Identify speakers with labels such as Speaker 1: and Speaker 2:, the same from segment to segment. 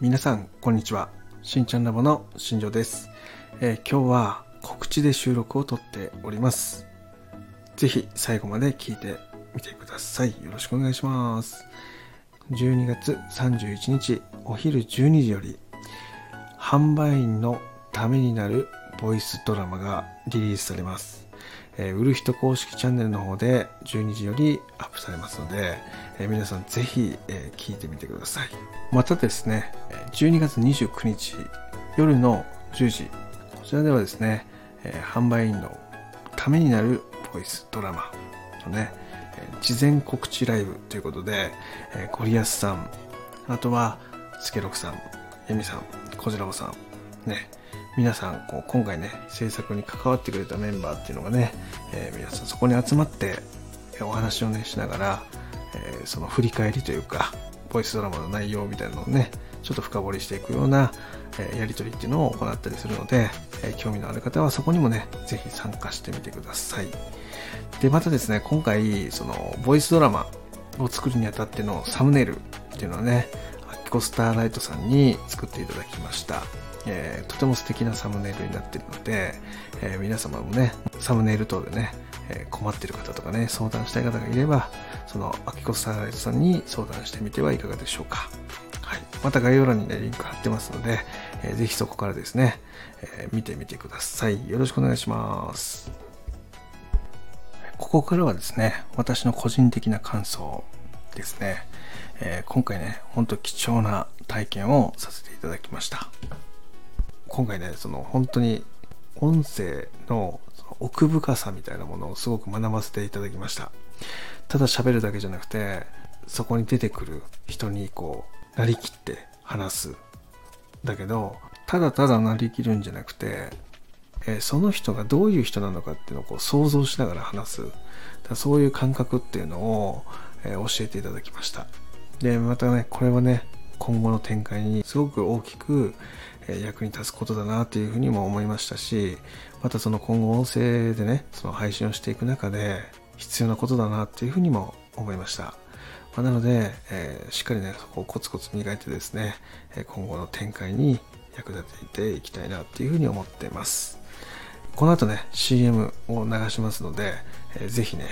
Speaker 1: 皆さんこんにちは。しんちゃんラボの新庄です、えー今日は告知で収録を撮っております。ぜひ最後まで聞いてみてください。よろしくお願いします。12月31日お昼12時より販売員のためになるボイスドラマがリリースされます、えー売る人公式チャンネルの方で12時よりアップされますので、えー皆さんぜひ、えー聞いてみてください。またですね12月29日夜の10時こちらではですね、え販売員のためになるボイスドラマのね、え事前告知ライブということで、えゴリアスさん、あとは、スケロクさん、エミさん、コジラボさん、ね、皆さん、こう、今回ね、制作に関わってくれたメンバーっていうのがね、えー皆さんそこに集まって、お話をね、しながら、えーその振り返りというか、ボイスドラマの内容みたいなのをね、ちょっと深掘りしていくような、えやりとりっていうのを行ったりするので、え興味のある方はそこにもね、ぜひ参加してみてください。で、またですね、今回、その、ボイスドラマを作るにあたってのサムネイルっていうのはね、コスターライトさんに作っていただきました。えーとても素敵なサムネイルになっているので、えー皆様もね、サムネイル等でね、えー困っている方とかね、相談したい方がいれば、その、アキコスターライトさんに相談してみてはいかがでしょうか。はい。また概要欄にね、リンク貼ってますので、えーぜひそこからですね、え見てみてください。よろしくお願いします。ここからはですね、私の個人的な感想ですね。えー今回ね、ほんと貴重な体験をさせていただきました。今回ね、その本当に音声の奥深さみたいなものをすごく学ばせていただきました。ただ喋るだけじゃなくて、そこに出てくる人にこう、なりきって話す。だけど、ただただなりきるんじゃなくて、えーその人がどういう人なのかっていうのをこう想像しながら話す。だそういう感覚っていうのを、えー教えていただきました。で、またね、これはね、今後の展開にすごく大きく役に立つことだなっていうふうにも思いましたし、またその今後音声でね、その配信をしていく中で必要なことだなっていうふうにも思いました。まあなので、えーしっかりね、そこをコツコツ磨いてですね、今後の展開に役立てていきたいなっていうふうに思っています。この後ね、CM を流しますので、えーぜひね、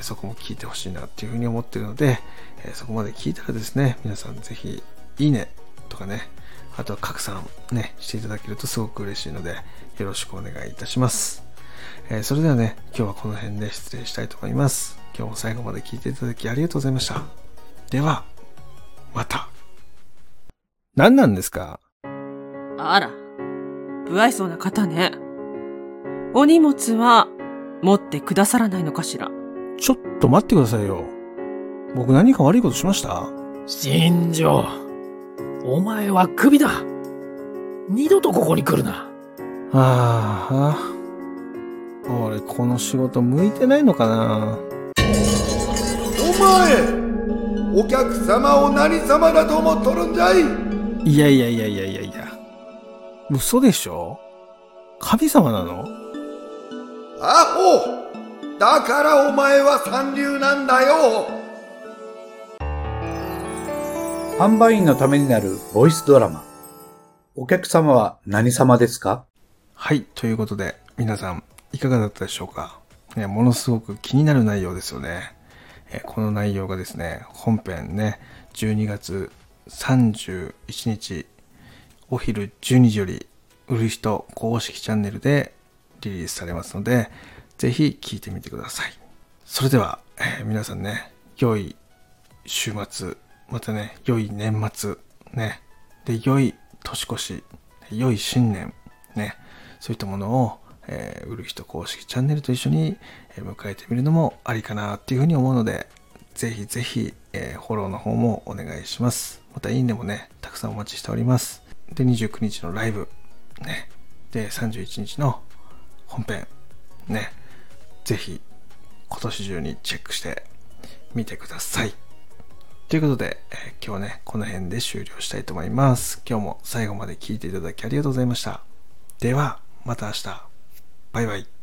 Speaker 1: そこも聞いてほしいなっていうふうに思ってるので、えそこまで聞いたらですね、皆さんぜひ、いいねとかね、あとは拡散ね、していただけるとすごく嬉しいので、よろしくお願いいたします。えそれではね、今日はこの辺で失礼したいと思います。今日も最後まで聞いていただきありがとうございました。では、また。何なんですか？
Speaker 2: あら、不愛想な方ね。お荷物は持ってくださらないのかしら。
Speaker 1: ちょっと待ってくださいよ。僕何か悪いことしました？
Speaker 3: 新庄、お前はクビだ。二度とここに来るな。
Speaker 1: ああ、俺この仕事向いてないのかな？
Speaker 4: お前お客様を何様だと思っとるんじゃい？
Speaker 1: いやいやいやいやいやいや。嘘でしょ？神様なの？
Speaker 4: アホだからお前は三流なんだよ
Speaker 5: 販売員のためになるボイスドラマ。お客様は何様ですか？
Speaker 1: はい、ということで、皆さん、いかがだったでしょうか、ね、ものすごく気になる内容ですよね。えーこの内容がですね、本編ね、12月31日、お昼12時より、売る人公式チャンネルでリリースされますので、ぜひ聞いてみてください。それでは、えー皆さんね、良い週末、またね、良い年末、ね、で、良い年越し、良い新年、ね、そういったものを、えー売る人公式チャンネルと一緒に迎えてみるのもありかなっていうふうに思うので、ぜひぜひ、えーフォローの方もお願いします。またいいねもね、たくさんお待ちしております。で、29日のライブ、ね、で、31日の本編、ね、ぜひ今年中にチェックしてみてください。ということで、えー今日はね、この辺で終了したいと思います。今日も最後まで聴いていただきありがとうございました。では、また明日。バイバイ。